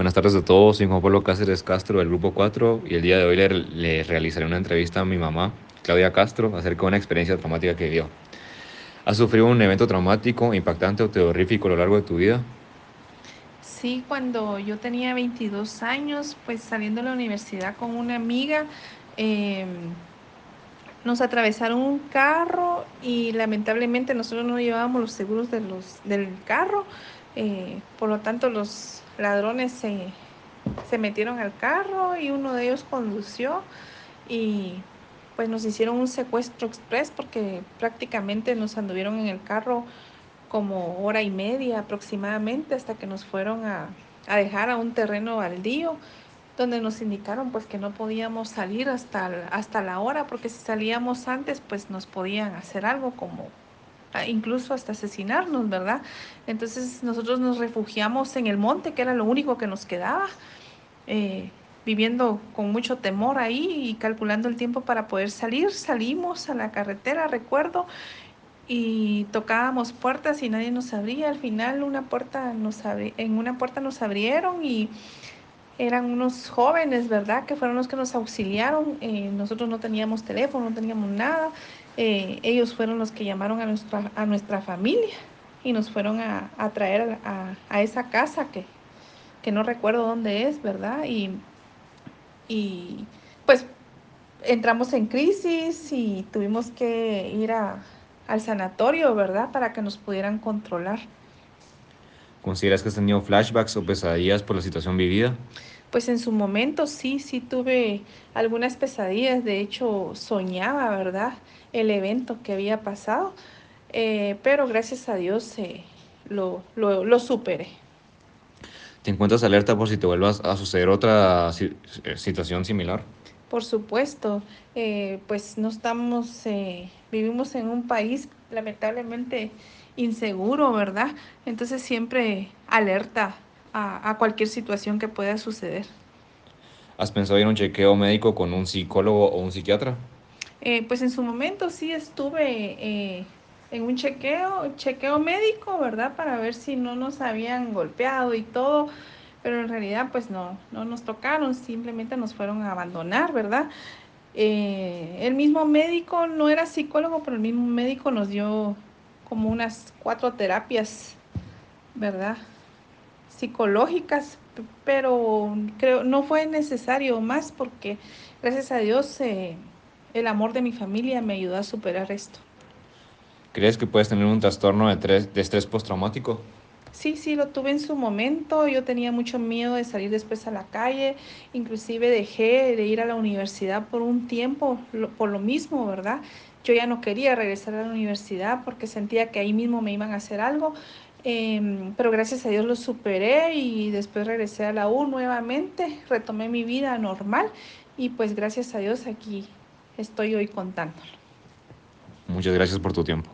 Buenas tardes a todos, soy Juan Pablo Cáceres Castro del Grupo 4 y el día de hoy le, le, realizaré una entrevista a mi mamá, Claudia Castro, acerca de una experiencia traumática que vivió. ¿Has sufrido un evento traumático, impactante o terrorífico a lo largo de tu vida? Sí, cuando yo tenía 22 años, pues saliendo de la universidad con una amiga, eh, nos atravesaron un carro y lamentablemente nosotros no llevábamos los seguros de los, del carro, eh, por lo tanto los ladrones se, se metieron al carro y uno de ellos condució y pues nos hicieron un secuestro express porque prácticamente nos anduvieron en el carro como hora y media aproximadamente hasta que nos fueron a, a dejar a un terreno baldío donde nos indicaron pues que no podíamos salir hasta, hasta la hora porque si salíamos antes pues nos podían hacer algo como incluso hasta asesinarnos, ¿verdad? Entonces nosotros nos refugiamos en el monte, que era lo único que nos quedaba, eh, viviendo con mucho temor ahí y calculando el tiempo para poder salir. Salimos a la carretera, recuerdo, y tocábamos puertas y nadie nos abría. Al final una puerta nos en una puerta nos abrieron y eran unos jóvenes, ¿verdad? Que fueron los que nos auxiliaron. Eh, nosotros no teníamos teléfono, no teníamos nada. Eh, ellos fueron los que llamaron a nuestra, a nuestra familia y nos fueron a, traer a, esa casa que, que, no recuerdo dónde es, ¿verdad? Y, y pues entramos en crisis y tuvimos que ir al sanatorio, ¿verdad? Para que nos pudieran controlar. ¿Consideras que has tenido flashbacks o pesadillas por la situación vivida? Pues en su momento sí, sí tuve algunas pesadillas, de hecho soñaba, ¿verdad? El evento que había pasado, eh, pero gracias a Dios eh, lo, lo, superé. ¿Te encuentras alerta por si te vuelvas a suceder otra eh, situación similar? Por supuesto, pues no estamos, vivimos en un país lamentablemente inseguro, ¿verdad? Entonces siempre alerta a, cualquier situación que pueda suceder. ¿Has pensado a un chequeo médico con un psicólogo o un psiquiatra? Eh, pues en su momento sí estuve eh, en un chequeo, chequeo médico, ¿verdad? Para ver si no nos habían golpeado y todo, pero en realidad pues no, no nos tocaron, simplemente nos fueron a abandonar, ¿verdad? Eh, el mismo médico no era psicólogo, pero el mismo médico nos dio como unas cuatro terapias, ¿verdad? Psicológicas, pero creo no fue necesario más porque gracias a Dios eh, el amor de mi familia me ayudó a superar esto. ¿Crees que puedes tener un trastorno de, de estrés postraumático? Sí, sí, lo tuve en su momento. Yo tenía mucho miedo de salir después a la calle. Inclusive dejé de ir a la universidad por un tiempo, por lo mismo, ¿verdad? Yo ya no quería regresar a la universidad porque sentía que ahí mismo me iban a hacer algo. Em, pero gracias a Dios lo superé y después regresé a la U nuevamente, retomé mi vida normal y pues gracias a Dios aquí estoy hoy contándolo. Muchas gracias por tu tiempo.